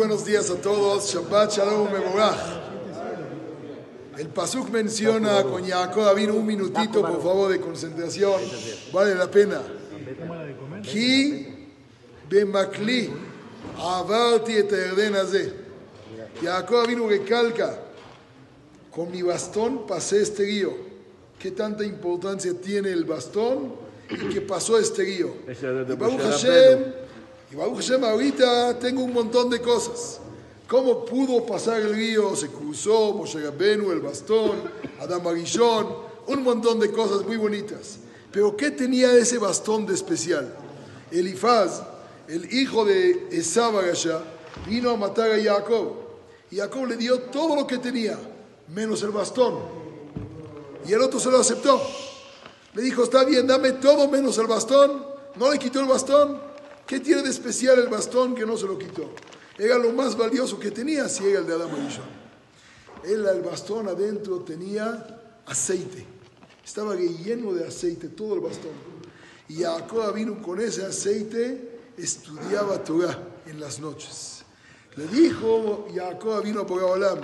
buenos días a todos. Shabbat Shalom Mevorach. El Pasuk menciona con Jacob vino un minutito, por favor, de concentración. Vale la pena. Ki bemakli avarti et haze. Jacob vino recalca. Con mi bastón pasé este río. ¿Qué tanta importancia tiene el bastón y qué pasó este río? Y Baruch Hashem, y Baruch Hashem ahorita tengo un montón de cosas. ¿Cómo pudo pasar el río? Se cruzó Moshe Rabbenu, el bastón, Adam Arishon, un montón de cosas muy bonitas. Pero ¿qué tenía ese bastón de especial? Elifaz, el hijo de Esab vino a matar a Jacob. Y Jacob le dio todo lo que tenía, menos el bastón. Y el otro se lo aceptó. Le dijo, está bien, dame todo menos el bastón. No le quitó el bastón. ¿Qué tiene de especial el bastón que no se lo quitó? Era lo más valioso que tenía si era el de Adam Arishon. Él, el bastón adentro tenía aceite. Estaba lleno de aceite, todo el bastón. Y Jacob vino con ese aceite, estudiaba Torah en las noches. Le dijo Jacob vino por Olam,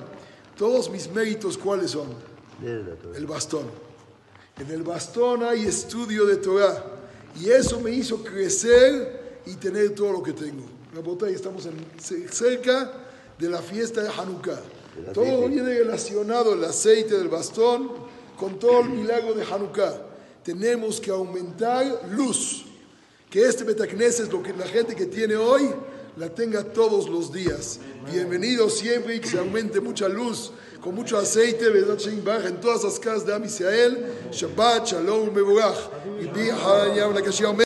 todos mis méritos, ¿cuáles son? El bastón. En el bastón hay estudio de Torah. Y eso me hizo crecer y tener todo lo que tengo. Rabotay, estamos en, cerca de la fiesta de Hanukkah. Todo viene relacionado, el aceite del bastón, con todo el milagro de Hanukkah. Tenemos que aumentar luz. Que este Betacnes lo que la gente que tiene hoy la tenga todos los días. Bienvenido siempre y que se aumente mucha luz, con mucho aceite, en todas las casas de Am Israel. Shabbat, Shalom, Mevorach. Y